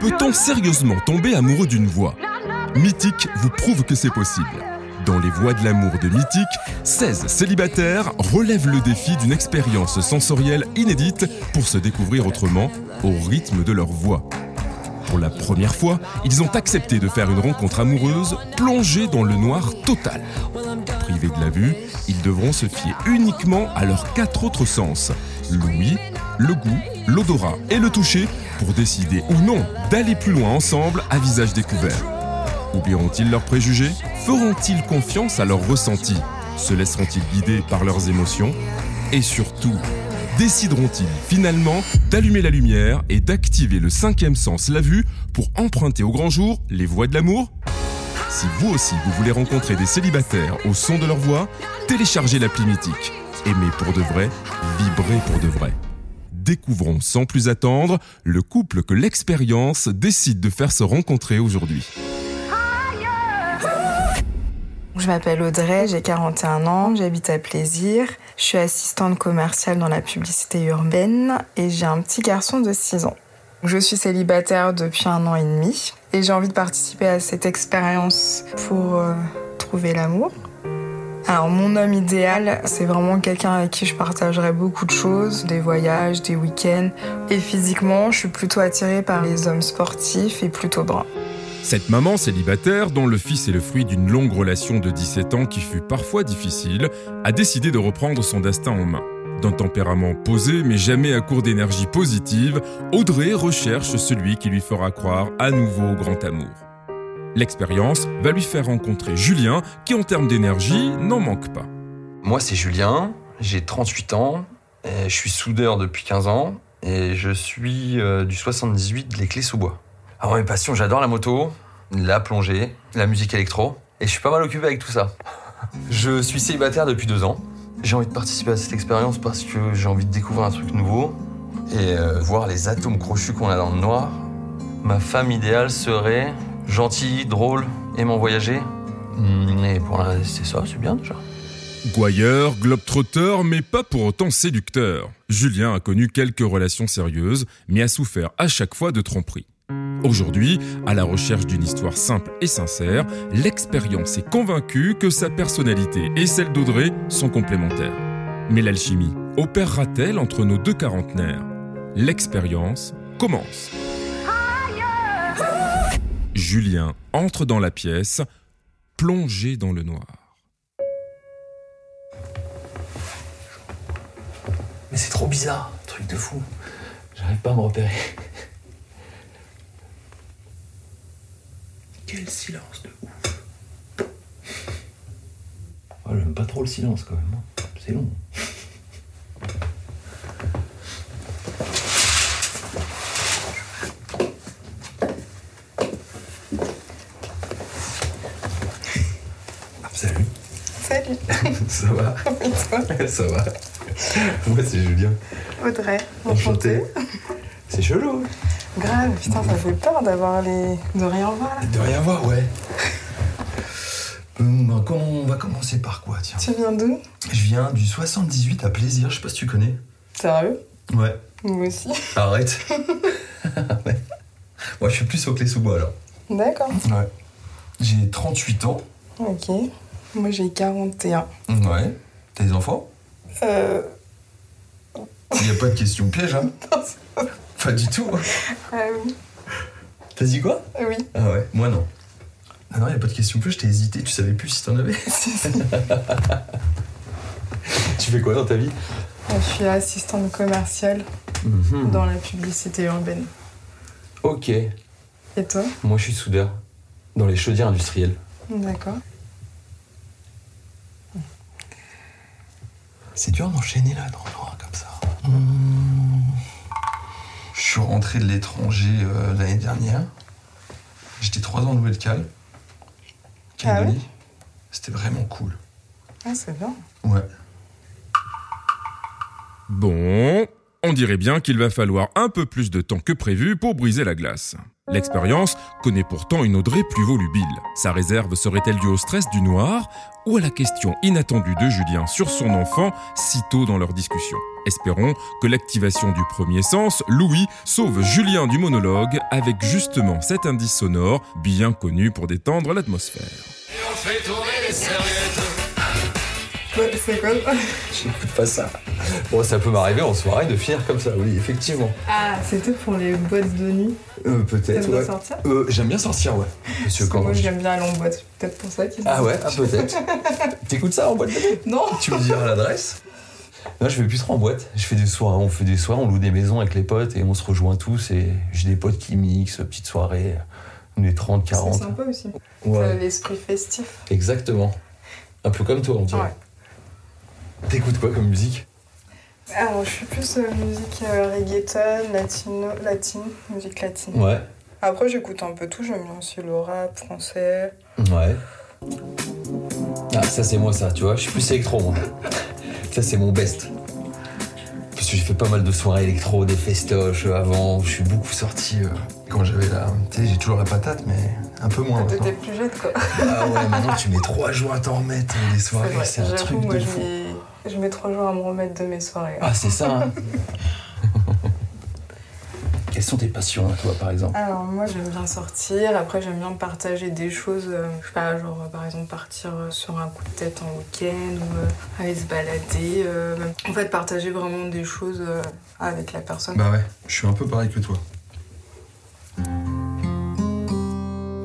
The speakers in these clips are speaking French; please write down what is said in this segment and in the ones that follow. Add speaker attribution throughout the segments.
Speaker 1: Peut-on sérieusement tomber amoureux d'une voix? Mythique vous prouve que c'est possible. Dans les voies de l'amour de Mythique, 16 célibataires relèvent le défi d'une expérience sensorielle inédite pour se découvrir autrement au rythme de leur voix. Pour la première fois, ils ont accepté de faire une rencontre amoureuse plongée dans le noir total. Privés de la vue, ils devront se fier uniquement à leurs quatre autres sens, l'ouïe, le goût, l'odorat et le toucher, pour décider ou non d'aller plus loin ensemble à visage découvert. Oublieront-ils leurs préjugés? Feront-ils confiance à leurs ressentis? Se laisseront-ils guider par leurs émotions? Et surtout, décideront-ils finalement d'allumer la lumière et d'activer le cinquième sens, la vue, pour emprunter au grand jour les voies de l'amour? Si vous aussi vous voulez rencontrer des célibataires au son de leur voix, téléchargez l'appli mythique. Aimez pour de vrai, vibrez pour de vrai. Découvrons sans plus attendre le couple que l'expérience décide de faire se rencontrer aujourd'hui.
Speaker 2: Je m'appelle Audrey, j'ai 41 ans, j'habite à Plaisir. Je suis assistante commerciale dans la publicité urbaine et j'ai un petit garçon de 6 ans. Je suis célibataire depuis un an et demi et j'ai envie de participer à cette expérience pour euh, trouver l'amour. Alors mon homme idéal, c'est vraiment quelqu'un avec qui je partagerai beaucoup de choses, des voyages, des week-ends. Et physiquement, je suis plutôt attirée par les hommes sportifs et plutôt bruns.
Speaker 1: Cette maman célibataire, dont le fils est le fruit d'une longue relation de 17 ans qui fut parfois difficile, a décidé de reprendre son destin en main. D'un tempérament posé mais jamais à court d'énergie positive, Audrey recherche celui qui lui fera croire à nouveau au grand amour. L'expérience va lui faire rencontrer Julien qui en termes d'énergie n'en manque pas.
Speaker 3: Moi c'est Julien, j'ai 38 ans, je suis soudeur depuis 15 ans et je suis euh, du 78 de les clés sous bois. Alors mes passions, j'adore la moto, la plongée, la musique électro et je suis pas mal occupé avec tout ça. Je suis célibataire depuis deux ans. J'ai envie de participer à cette expérience parce que j'ai envie de découvrir un truc nouveau et euh, voir les atomes crochus qu'on a dans le noir. Ma femme idéale serait gentille, drôle, aimant voyager. Hmm, Et pour l'instant, c'est ça, c'est bien déjà.
Speaker 1: Gouailleur, globetrotter, mais pas pour autant séducteur. Julien a connu quelques relations sérieuses, mais a souffert à chaque fois de tromperies. Aujourd'hui, à la recherche d'une histoire simple et sincère, l'expérience est convaincue que sa personnalité et celle d'Audrey sont complémentaires. Mais l'alchimie opérera-t-elle entre nos deux quarantenaires? L'expérience commence. Julien entre dans la pièce, plongé dans le noir.
Speaker 3: Mais c'est trop bizarre, truc de fou. J'arrive pas à me repérer. Quel silence de ouf. Oh, J'aime pas trop le silence quand même. hein. C'est long. ça va Ça va. Moi c'est Julien.
Speaker 2: Audrey.
Speaker 3: Enchanté. C'est chelou.
Speaker 2: Grave, putain, ça fait peur d'avoir les. de rien voir là.
Speaker 3: De rien voir, ouais. Hum, ben, comment- on va commencer par quoi, tiens
Speaker 2: Tu viens d'où
Speaker 3: Je viens du 78 à Plaisir, je sais pas si tu connais.
Speaker 2: Sérieux
Speaker 3: Ouais.
Speaker 2: Moi aussi.
Speaker 3: Arrête. Ouais. Moi, je suis plus au clé sous bois alors.
Speaker 2: D'accord.
Speaker 3: Ouais. J'ai 38 ans.
Speaker 2: Ok. Moi j'ai 41.
Speaker 3: Ouais. T'as des enfants?
Speaker 2: Euh.
Speaker 3: Il n'y a pas de question piège, hein Pas du tout.
Speaker 2: Ah oui.
Speaker 3: T'as dit quoi?
Speaker 2: Oui.
Speaker 3: Ah ouais, moi non. Ah non, il n'y a pas de question piège, t'as hésité, tu savais plus si t'en avais.
Speaker 2: Si, si.
Speaker 3: tu fais quoi dans ta vie?
Speaker 2: Je suis assistante commerciale
Speaker 3: Mhm.
Speaker 2: dans la publicité urbaine.
Speaker 3: Ok.
Speaker 2: Et toi?
Speaker 3: Moi, je suis soudeur. Dans les chaudières industrielles.
Speaker 2: D'accord.
Speaker 3: C'est dur d'enchaîner là dans le noir comme ça. Hmm. Je suis rentré de l'étranger euh, l'année dernière. J'étais trois ans en Nouvelle-Cal. Calédonie. C'était vraiment cool.
Speaker 2: Ah, c'est bien.
Speaker 3: Ouais.
Speaker 1: Bon, on dirait bien qu'il va falloir un peu plus de temps que prévu pour briser la glace. L'expérience connaît pourtant une Audrey plus volubile. Sa réserve serait-elle due au stress du noir ou à la question inattendue de Julien sur son enfant si tôt dans leur discussion? Espérons que l'activation du premier sens, Louis, sauve Julien du monologue avec justement cet indice sonore bien connu pour détendre l'atmosphère.
Speaker 2: C'est quoi
Speaker 3: J'écoute pas ça. Bon, ça peut m'arriver en soirée de finir comme ça, oui, effectivement.
Speaker 2: Ah, c'était pour les boîtes de nuit.
Speaker 3: Euh, peut-être, ouais.
Speaker 2: sortir
Speaker 3: Euh, j'aime bien sortir, ouais. Monsieur
Speaker 2: Parce que moi j'aime bien aller en boîte, peut-être pour ça qu'ils
Speaker 3: Ah ouais, ah, peut-être. T'écoutes ça en boîte de nuit
Speaker 2: Non
Speaker 3: Tu me diras l'adresse Non, je vais plus trop en boîte. Je fais des soirées, on fait des soirées, on loue des maisons avec les potes et on se rejoint tous et j'ai des potes qui mixent, petites soirées, on est 30,
Speaker 2: C'est
Speaker 3: 40.
Speaker 2: sympa aussi. Ça a
Speaker 3: Ouais,
Speaker 2: l'esprit festif.
Speaker 3: exactement. Un peu comme toi, on dirait.
Speaker 2: Ouais.
Speaker 3: T'écoutes quoi comme musique
Speaker 2: Alors je suis plus euh, musique euh, reggaeton, latino, latine, musique latine.
Speaker 3: Ouais.
Speaker 2: Après j'écoute un peu tout, j'aime bien aussi le rap français.
Speaker 3: Ouais. Ah, ça c'est moi ça, tu vois, je suis plus électro moi. Ça c'est mon best. Parce que j'ai fait pas mal de soirées électro, des festoches euh, avant, je suis beaucoup sorti euh, quand j'avais la... Tu sais, j'ai toujours la patate, mais un peu moins
Speaker 2: t'étais plus jeune quoi.
Speaker 3: Ah ouais, maintenant tu mets trois jours à t'en remettre des
Speaker 2: C'est
Speaker 3: soirées, c'est un truc
Speaker 2: moi
Speaker 3: de fou.
Speaker 2: Je mets trois jours à me remettre de mes soirées.
Speaker 3: Ah c'est ça hein. Quelles sont tes passions à toi par exemple?
Speaker 2: Alors moi j'aime bien sortir, après j'aime bien partager des choses, euh, je sais pas, genre euh, par exemple partir euh, sur un coup de tête en week-end ou euh, aller se balader. euh, en fait partager vraiment des choses euh, avec la personne.
Speaker 3: Bah ouais, je suis un peu pareil que toi.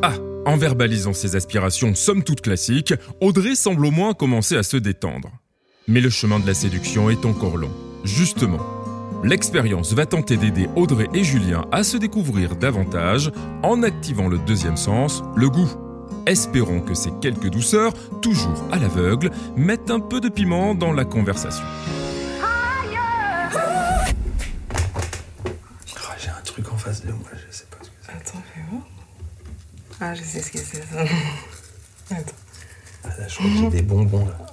Speaker 1: Ah, en verbalisant ses aspirations somme toute classiques, Audrey semble au moins commencer à se détendre. Mais le chemin de la séduction est encore long. Justement, l'expérience va tenter d'aider Audrey et Julien à se découvrir davantage en activant le deuxième sens, le goût. Espérons que ces quelques douceurs, toujours à l'aveugle, mettent un peu de piment dans la conversation.
Speaker 3: Oh, j'ai un truc en face de moi, je sais pas ce que c'est.
Speaker 2: Attends, fais voir. Ah je sais ce que c'est ça. Attends.
Speaker 3: Ah, là, je crois que j'ai des bonbons là.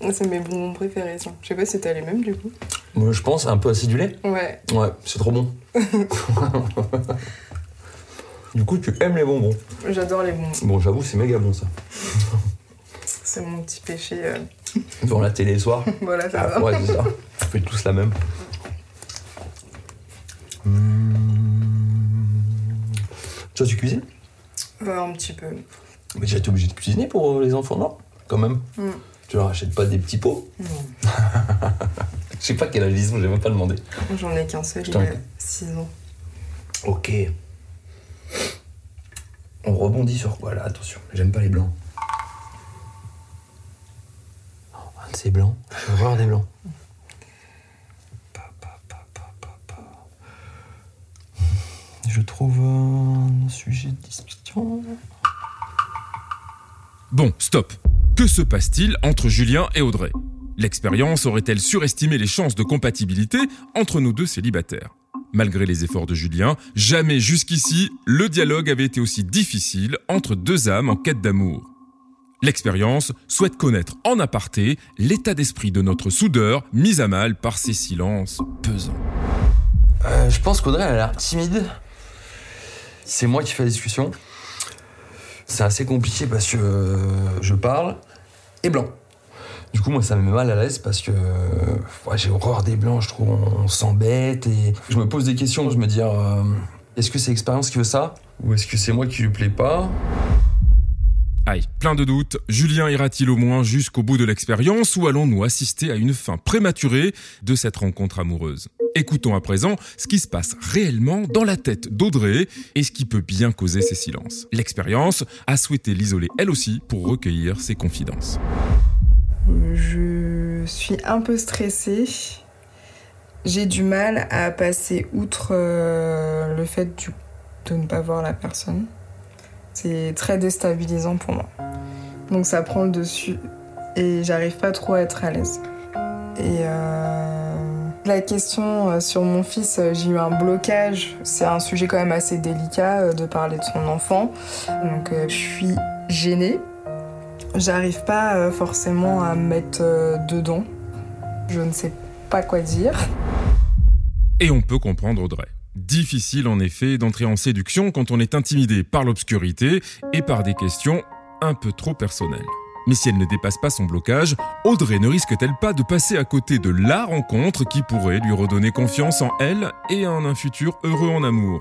Speaker 2: C'est mes bonbons préférés ça. Je sais pas si t'as les mêmes du coup.
Speaker 3: Moi je pense un peu acidulé.
Speaker 2: Ouais.
Speaker 3: Ouais, c'est trop bon. du coup, tu aimes les bonbons.
Speaker 2: J'adore les bonbons.
Speaker 3: Bon, j'avoue, c'est méga bon ça.
Speaker 2: C'est mon petit péché. euh.
Speaker 3: Devant la télé le soir.
Speaker 2: Voilà, c'est
Speaker 3: Ah,
Speaker 2: ça.
Speaker 3: ouais, c'est ça. On fait tous la même. Mmh. Toi, tu cuisines?
Speaker 2: Euh, un petit peu.
Speaker 3: Mais déjà, t'es obligé de cuisiner pour euh, les enfants, non? Quand même.
Speaker 2: Mm.
Speaker 3: Tu leur achètes pas des petits pots
Speaker 2: Non.
Speaker 3: Je sais pas quel âge ils ont, j'ai même pas demandé.
Speaker 2: J'en ai qu'un seul, il a 6 ans.
Speaker 3: Ok. On rebondit sur quoi là? Attention, j'aime pas les blancs. Oh, Un de ces blancs, je veux voir des blancs. Je trouve un sujet de discussion.
Speaker 1: Bon, stop. Que se passe-t-il entre Julien et Audrey? L'expérience aurait-elle surestimé les chances de compatibilité entre nos deux célibataires? Malgré les efforts de Julien, jamais jusqu'ici le dialogue avait été aussi difficile entre deux âmes en quête d'amour. L'expérience souhaite connaître en aparté l'état d'esprit de notre soudeur mis à mal par ces silences pesants.
Speaker 3: Euh, je pense qu'Audrey a l'air timide. C'est moi qui fais la discussion. C'est assez compliqué parce que euh, je parle et blanc. Du coup, moi, ça me met mal à l'aise parce que j'ai horreur des blancs. Je trouve on s'embête et je me pose des questions. Je me dis, euh, est-ce que c'est l'expérience qui veut ça ou est-ce que c'est moi qui lui plais pas?
Speaker 1: Aïe, plein de doutes, Julien ira-t-il au moins jusqu'au bout de l'expérience ou allons-nous assister à une fin prématurée de cette rencontre amoureuse? Écoutons à présent ce qui se passe réellement dans la tête d'Audrey et ce qui peut bien causer ces silences. L'expérience a souhaité l'isoler elle aussi pour recueillir ses confidences.
Speaker 2: Je suis un peu stressée. J'ai du mal à passer outre euh, le fait de ne pas voir la personne. C'est très déstabilisant pour moi. Donc ça prend le dessus et j'arrive pas trop à être à l'aise. Et euh, la question euh, sur mon fils, euh, j'ai eu un blocage. C'est un sujet quand même assez délicat de parler de son enfant. Donc je suis gênée. J'arrive pas forcément à me mettre dedans. Je ne sais pas quoi dire.
Speaker 1: Et on peut comprendre Audrey. Difficile en effet d'entrer en séduction quand on est intimidé par l'obscurité et par des questions un peu trop personnelles. Mais si elle ne dépasse pas son blocage, Audrey ne risque-t-elle pas de passer à côté de la rencontre qui pourrait lui redonner confiance en elle et en un futur heureux en amour?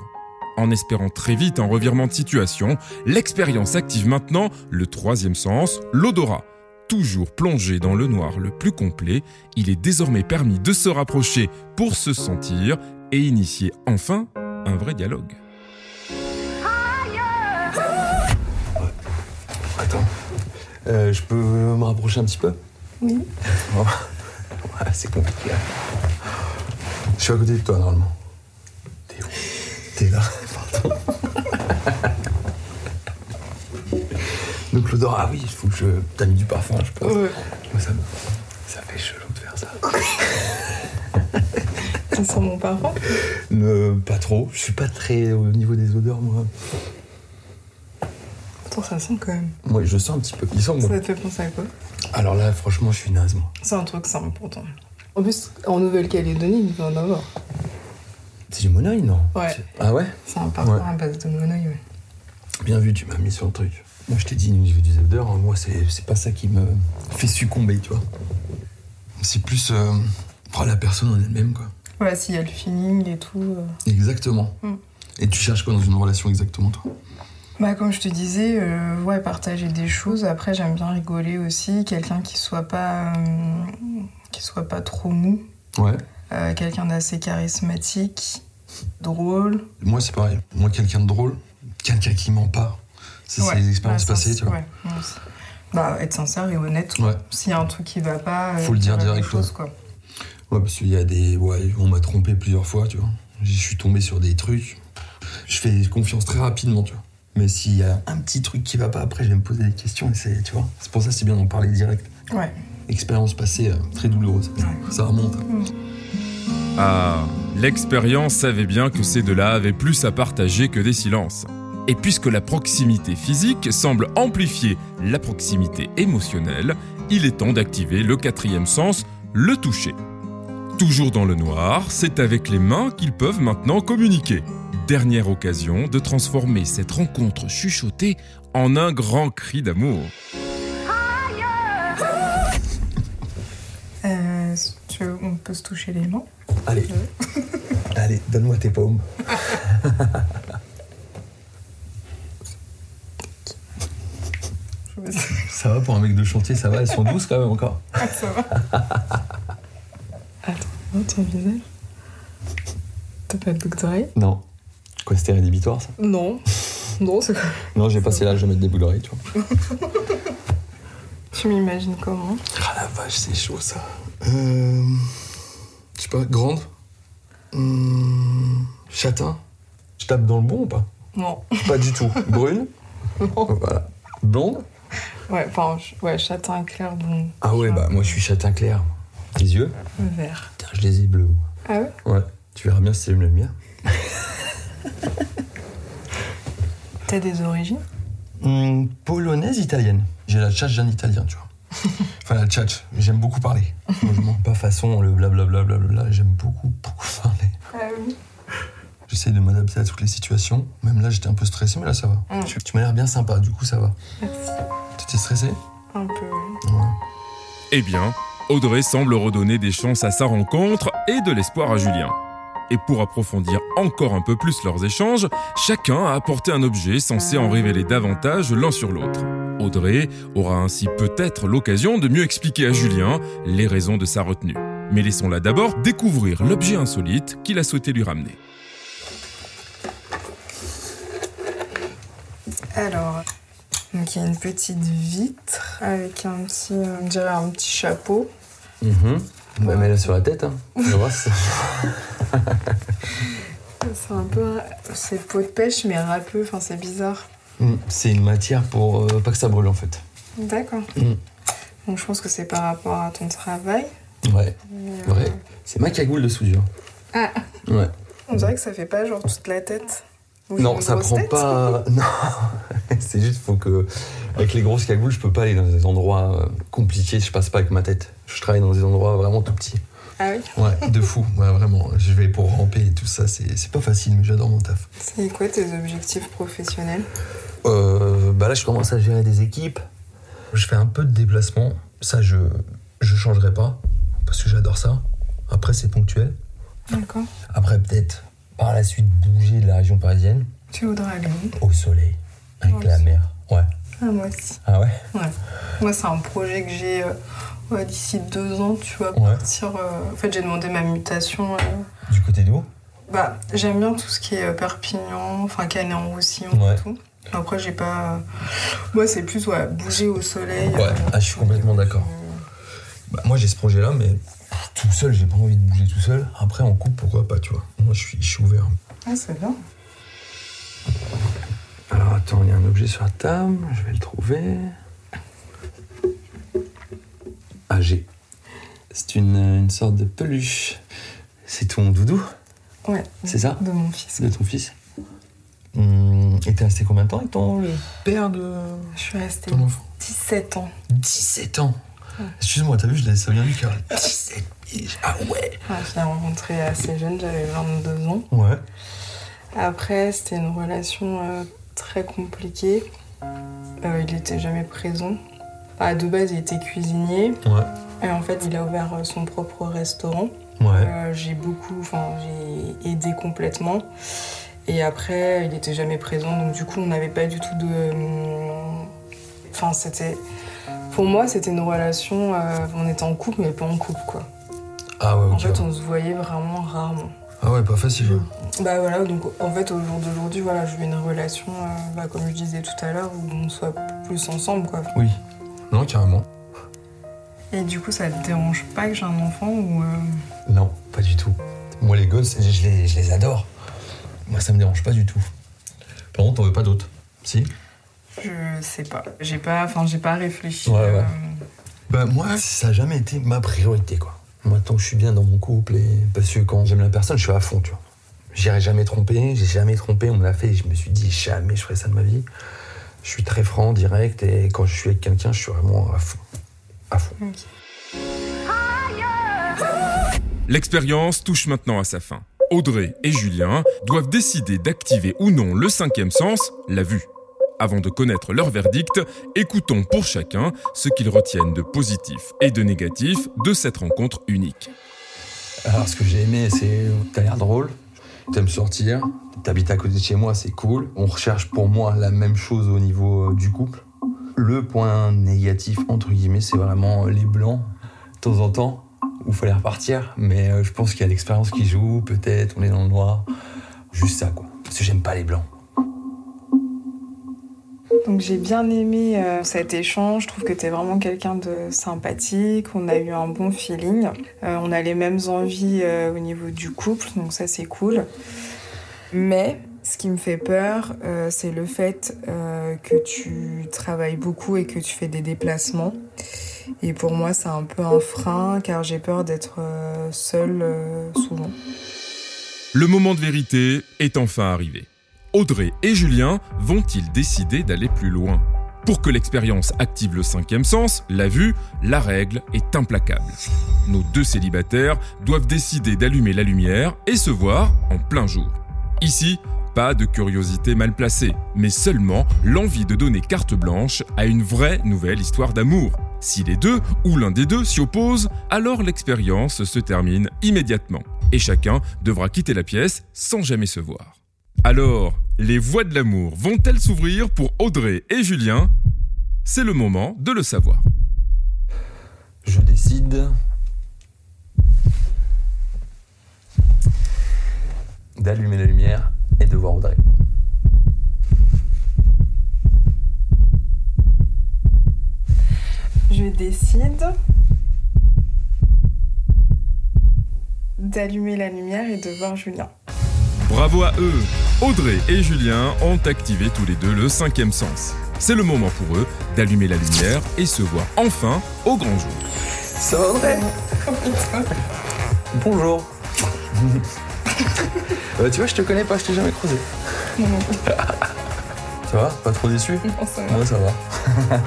Speaker 1: En espérant très vite un revirement de situation, l'expérience active maintenant le troisième sens, l'odorat. Toujours plongé dans le noir le plus complet, il est désormais permis de se rapprocher pour se sentir et initier enfin un vrai dialogue.
Speaker 3: Attends. Euh, je peux me rapprocher un petit peu?
Speaker 2: Oui.
Speaker 3: Oh. Ouais, c'est compliqué. Je suis à côté de toi normalement. T'es où? T'es là. Pardon. Donc l'odeur, ah oui, il faut que je. T'as mis du parfum, je pense.
Speaker 2: Ouais.
Speaker 3: Moi, ça, me- ça fait chelou
Speaker 2: Tu sens mon parfum
Speaker 3: Ne, pas trop. Je suis pas très au niveau des odeurs, moi.
Speaker 2: Attends, ça sent quand même.
Speaker 3: Moi, je sens un petit peu. Il sent bon.
Speaker 2: Ça te fait penser à quoi?
Speaker 3: Alors là, franchement, je suis naze, moi.
Speaker 2: C'est un truc simple pourtant. En plus, en Nouvelle-Calédonie, il doit en avoir.
Speaker 3: C'est du monoï, non?
Speaker 2: Ouais.
Speaker 3: Ah ouais?
Speaker 2: C'est un parfum
Speaker 3: Ouais.
Speaker 2: à base de monoï, ouais.
Speaker 3: Bien vu, tu m'as mis sur le truc. Moi, je t'ai dit, au niveau des odeurs, moi, c'est pas ça qui me fait succomber, tu vois. C'est plus euh, la personne en elle-même, quoi.
Speaker 2: Ouais, s'il y a le feeling et tout. euh.
Speaker 3: Exactement.
Speaker 2: Mm.
Speaker 3: Et tu cherches quoi dans une relation exactement, toi?
Speaker 2: Bah, comme je te disais, euh, ouais, partager des choses. Après, j'aime bien rigoler aussi. Quelqu'un qui soit pas. euh, qui soit pas trop mou.
Speaker 3: Ouais.
Speaker 2: Euh, quelqu'un d'assez charismatique, drôle.
Speaker 3: Moi, c'est pareil. Moi, quelqu'un de drôle, quelqu'un qui ment pas. Ça,
Speaker 2: Ouais.
Speaker 3: c'est les expériences
Speaker 2: Ouais,
Speaker 3: passées, tu vois.
Speaker 2: ouais, moi aussi. Bah, être sincère et honnête.
Speaker 3: Ouais.
Speaker 2: S'il y a un truc qui va pas,
Speaker 3: Faut le dire
Speaker 2: la
Speaker 3: direct,
Speaker 2: chose, quoi.
Speaker 3: Ouais, parce qu'il y a des. Ouais, on m'a trompé plusieurs fois, tu vois. Je suis tombé sur des trucs. Je fais confiance très rapidement, tu vois. Mais s'il y a un petit truc qui va pas, après, je vais me poser des questions et c'est, tu vois. C'est pour ça que c'est bien d'en parler direct.
Speaker 2: Ouais.
Speaker 3: Expérience passée euh, très douloureuse. Ça remonte.
Speaker 1: Ah, l'expérience savait bien que ces deux-là avaient plus à partager que des silences. Et puisque la proximité physique semble amplifier la proximité émotionnelle, il est temps d'activer le quatrième sens, le toucher. Toujours dans le noir, c'est avec les mains qu'ils peuvent maintenant communiquer. Dernière occasion de transformer cette rencontre chuchotée en un grand cri d'amour.
Speaker 2: Euh, si tu veux, on peut se toucher les mains.
Speaker 3: Allez. Allez, donne-moi tes paumes. Ça va pour un mec de chantier, ça va, elles sont douces quand même encore.
Speaker 2: Ah, ça va. Non, ton visage T'as pas de boucle d'oreille
Speaker 3: Non. Quoi, c'était rédhibitoire ça?
Speaker 2: Non. Non, c'est quoi
Speaker 3: Non, j'ai passé l'âge de mettre des boules d'oreilles, tu vois.
Speaker 2: Tu m'imagines comment?
Speaker 3: Ah la vache, c'est chaud ça. Euh. Je sais pas, grande? Hum, Châtain? Je tape dans le bon ou pas?
Speaker 2: Non.
Speaker 3: Pas du tout. Brune?
Speaker 2: Non.
Speaker 3: Voilà. Blonde?
Speaker 2: Ouais, enfin, ouais, châtain clair, bon.
Speaker 3: Ah ouais, bah moi je suis châtain clair. Tes yeux
Speaker 2: Vert.
Speaker 3: Putain, je les ai bleus.
Speaker 2: Ah ouais?
Speaker 3: Ouais. Tu verras bien si c'est le mien.
Speaker 2: T'as des origines?
Speaker 3: Hum, polonaise, italienne. J'ai la tchatche d'un italien, tu vois. Enfin, la tchatche. J'aime beaucoup parler. Moi, je mens pas façon le blablabla, blablabla. J'aime beaucoup, beaucoup parler.
Speaker 2: Ah oui?
Speaker 3: J'essaie de m'adapter à toutes les situations. Même là, j'étais un peu stressé, mais là, ça va. Tu, tu m'as l'air bien sympa, du coup, ça va.
Speaker 2: Merci.
Speaker 3: T'étais stressé?
Speaker 2: Un peu, oui.
Speaker 3: Ouais.
Speaker 1: Eh bien, Audrey semble redonner des chances à sa rencontre et de l'espoir à Julien. Et pour approfondir encore un peu plus leurs échanges, chacun a apporté un objet censé en révéler davantage l'un sur l'autre. Audrey aura ainsi peut-être l'occasion de mieux expliquer à Julien les raisons de sa retenue. Mais laissons-la d'abord découvrir l'objet insolite qu'il a souhaité lui ramener.
Speaker 2: Alors, il y a une petite vitre avec un petit chapeau.
Speaker 3: Mhm. Bah, mets-la sur la tête, hein. C'est-
Speaker 2: un peu, c'est peau de pêche mais râpeux. Enfin, c'est bizarre.
Speaker 3: Mm. C'est une matière pour euh, pas que ça brûle, en fait.
Speaker 2: D'accord.
Speaker 3: Mm.
Speaker 2: Donc je pense que c'est par rapport à ton travail.
Speaker 3: Ouais.
Speaker 2: Euh,
Speaker 3: Ouais. C'est ma cagoule de soudure.
Speaker 2: Ah,
Speaker 3: Ouais.
Speaker 2: on dirait que ça fait pas genre toute la tête. Ou
Speaker 3: Non, ça prend
Speaker 2: tête
Speaker 3: pas. Non, c'est juste faut que avec les grosses cagoules, je peux pas aller dans des endroits euh, compliqués. Je passe pas avec ma tête. Je travaille dans des endroits vraiment tout petits.
Speaker 2: Ah oui
Speaker 4: Ouais, de fou, ouais, vraiment. Je vais pour ramper et tout ça, c'est pas facile, mais j'adore mon taf.
Speaker 2: C'est quoi tes objectifs professionnels?
Speaker 4: Euh, bah là, je commence à gérer des équipes. Je fais un peu de déplacement. Ça, je je changerai pas parce que j'adore ça. Après, c'est ponctuel.
Speaker 2: D'accord.
Speaker 4: Après, peut-être par la suite bouger de la région parisienne
Speaker 2: Tu voudrais aller où?
Speaker 4: Au soleil avec la mer. Ouais.
Speaker 2: Ah, moi aussi.
Speaker 4: Ah ouais?
Speaker 2: Ouais. Moi, c'est un projet que j'ai euh, ouais, d'ici deux ans, tu vois,
Speaker 4: Ouais.
Speaker 2: partir. euh, En fait, j'ai demandé ma mutation. euh,
Speaker 4: Du côté d'où
Speaker 2: Bah, j'aime bien tout ce qui est Perpignan, enfin Canet-en-Roussillon
Speaker 4: Ouais.
Speaker 2: et tout. Après, j'ai pas. Moi, c'est plus ouais, bouger au soleil.
Speaker 4: Ouais, ah, je suis complètement d'accord. Bah, moi, j'ai ce projet-là, mais tout seul, j'ai pas envie de bouger tout seul. Après, en couple, pourquoi pas, tu vois? Moi, je suis, je suis ouvert.
Speaker 2: Ah, c'est bien.
Speaker 3: Alors attends, il y a un objet sur la table, je vais le trouver. Ah, j'ai. C'est une, une sorte de peluche. C'est ton doudou
Speaker 2: Ouais.
Speaker 3: C'est ça
Speaker 2: De mon fils.
Speaker 3: de ton fils
Speaker 4: Hum, et t'es resté combien de temps avec ton le père de
Speaker 2: Je suis restée
Speaker 4: ton enfant
Speaker 2: 17 ans.
Speaker 4: 17 ans. Excuse-moi, t'as vu, je l'ai ça vient du cœur. 17 piges. Ah ouais.
Speaker 2: Ouais, je l'ai rencontré assez jeune, j'avais 22 ans.
Speaker 4: Ouais.
Speaker 2: Après, c'était une relation euh, très compliquée. Euh, il n'était jamais présent. Ah, de base, il était cuisinier.
Speaker 4: Ouais.
Speaker 2: Et en fait, il a ouvert euh, son propre restaurant.
Speaker 4: Ouais.
Speaker 2: Euh, j'ai beaucoup, enfin, j'ai aidé complètement. Et après, il n'était jamais présent. Donc, du coup, on n'avait pas du tout de. Enfin, c'était. Pour moi, c'était une relation. euh, on était en couple, mais pas en couple, quoi.
Speaker 4: Ah ouais, ok.
Speaker 2: En fait, on se voyait vraiment rarement.
Speaker 4: Ah ouais, pas facile.
Speaker 2: Bah voilà, donc en fait au jour d'aujourd'hui, voilà, je veux une relation, euh, bah, comme je disais tout à l'heure, où on soit plus ensemble quoi.
Speaker 4: Oui. Non, carrément.
Speaker 2: Et du coup, ça te dérange pas que j'ai un enfant ou. euh,
Speaker 4: Non, pas du tout. Moi, les gosses, je les, je les adore. Moi, ça me dérange pas du tout. Par contre, t'en veux pas d'autres? Si?
Speaker 2: Je sais pas. J'ai pas, enfin, j'ai pas réfléchi.
Speaker 4: Ouais, ouais.
Speaker 2: euh,
Speaker 4: Bah moi, ça a jamais été ma priorité, quoi. Moi, tant que je suis bien dans mon couple, et... parce que quand j'aime la personne, je suis à fond, tu vois. J'irai jamais tromper, j'ai jamais trompé, on me l'a fait, et je me suis dit, jamais je ferai ça de ma vie. Je suis très franc, direct, et quand je suis avec quelqu'un, je suis vraiment à fond. À fond.
Speaker 1: L'expérience touche maintenant à sa fin. Audrey et Julien doivent décider d'activer ou non le cinquième sens, la vue. Avant de connaître leur verdict, écoutons pour chacun ce qu'ils retiennent de positif et de négatif de cette rencontre unique.
Speaker 3: Alors, ce que j'ai aimé, c'est. T'as l'air drôle, t'aimes sortir, t'habites à côté de chez moi, c'est cool. On recherche pour moi la même chose au niveau euh, du couple. Le point négatif, entre guillemets, c'est vraiment les blancs, de temps en temps, où il fallait repartir. Mais euh, je pense qu'il y a l'expérience qui joue, peut-être, on est dans le noir. Juste ça, quoi. Parce que j'aime pas les blancs.
Speaker 2: Donc j'ai bien aimé euh, cet échange. Je trouve que t'es vraiment quelqu'un de sympathique. On a eu un bon feeling. Euh, on a les mêmes envies euh, au niveau du couple, donc ça c'est cool. Mais ce qui me fait peur, c'est le fait que tu travailles beaucoup et que tu fais des déplacements. Et pour moi, c'est un peu un frein car j'ai peur d'être seule souvent.
Speaker 1: Le moment de vérité est enfin arrivé. Audrey et Julien vont-ils décider d'aller plus loin? Pour que l'expérience active le cinquième sens, la vue, la règle est implacable. Nos deux célibataires doivent décider d'allumer la lumière et se voir en plein jour. Ici, pas de curiosité mal placée, mais seulement l'envie de donner carte blanche à une vraie nouvelle histoire d'amour. Si les deux ou l'un des deux s'y oppose, alors l'expérience se termine immédiatement et chacun devra quitter la pièce sans jamais se voir. Alors, les voies de l'amour vont-elles s'ouvrir pour Audrey et Julien? C'est le moment de le savoir.
Speaker 3: Je décide. d'allumer la lumière et de voir Audrey.
Speaker 2: Je décide d'allumer la lumière et de voir Julien.
Speaker 1: Bravo à eux Audrey et Julien ont activé tous les deux le cinquième sens. C'est le moment pour eux d'allumer la lumière et se voir enfin au grand jour.
Speaker 3: Ça va Audrey? Bonjour. Euh, tu vois, je te connais pas, je t'ai jamais croisé. Ça va? Pas trop déçu?
Speaker 2: Non, ça va.
Speaker 3: Moi ça va.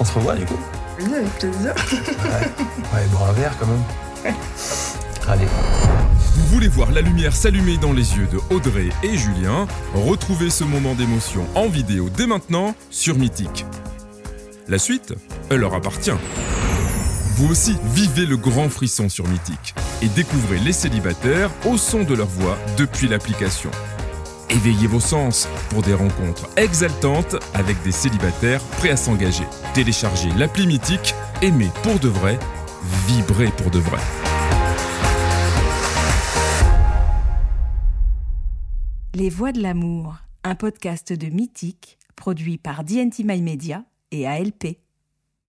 Speaker 3: On se revoit du coup?
Speaker 2: Oui, avec plaisir.
Speaker 3: Ouais, boire un verre quand même.
Speaker 4: Allez.
Speaker 1: Vous voulez voir la lumière s'allumer dans les yeux de Audrey et Julien Retrouvez ce moment d'émotion en vidéo dès maintenant sur Mythique. La suite, elle leur appartient. Vous aussi, vivez le grand frisson sur Mythique et découvrez les célibataires au son de leur voix depuis l'application. Éveillez vos sens pour des rencontres exaltantes avec des célibataires prêts à s'engager. Téléchargez l'appli Mythique, aimez pour de vrai, vibrez pour de vrai.
Speaker 5: Les Voix de l'amour, un podcast de Mythique, produit par DNT My Media et ALP.